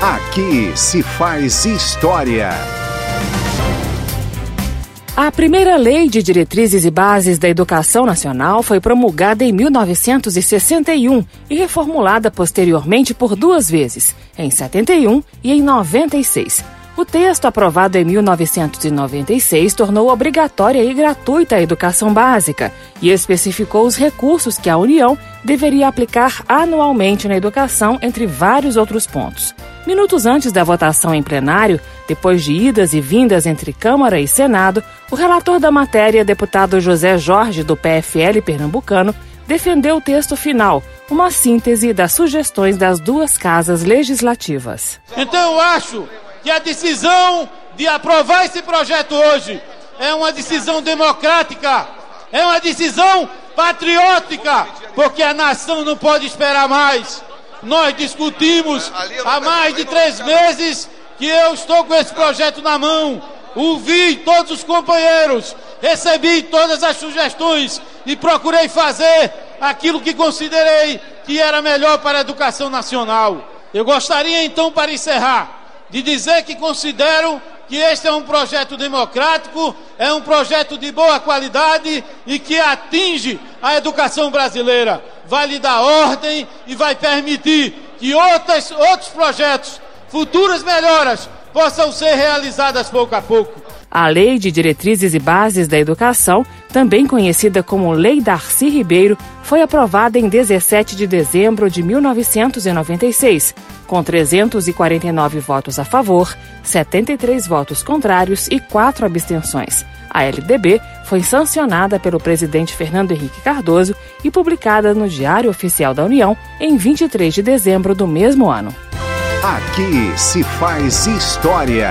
Aqui se faz história. A primeira Lei de Diretrizes e Bases da Educação Nacional foi promulgada em 1961 e reformulada posteriormente por duas vezes, em 71 e em 96. O texto, aprovado em 1996, tornou obrigatória e gratuita a educação básica e especificou os recursos que a União deveria aplicar anualmente na educação, entre vários outros pontos. Minutos antes da votação em plenário, depois de idas e vindas entre Câmara e Senado, o relator da matéria, deputado José Jorge, do PFL pernambucano, defendeu o texto final, uma síntese das sugestões das duas casas legislativas. Então eu acho que a decisão de aprovar esse projeto hoje é uma decisão democrática, é uma decisão patriótica, porque a nação não pode esperar mais. Nós discutimos há mais de três meses que eu estou com esse projeto na mão. Ouvi todos os companheiros, recebi todas as sugestões e procurei fazer aquilo que considerei que era melhor para a educação nacional. Eu gostaria então, para encerrar, de dizer que considero que este é um projeto democrático, é um projeto de boa qualidade e que atinge a educação brasileira. Vai lhe dar ordem e vai permitir que outras, outros projetos, futuras melhoras, possam ser realizadas pouco a pouco. A Lei de Diretrizes e Bases da Educação, também conhecida como Lei Darcy Ribeiro, foi aprovada em 17 de dezembro de 1996, com 349 votos a favor, 73 votos contrários e 4 abstenções. A LDB foi sancionada pelo presidente Fernando Henrique Cardoso e publicada no Diário Oficial da União em 23 de dezembro do mesmo ano. Aqui se faz história.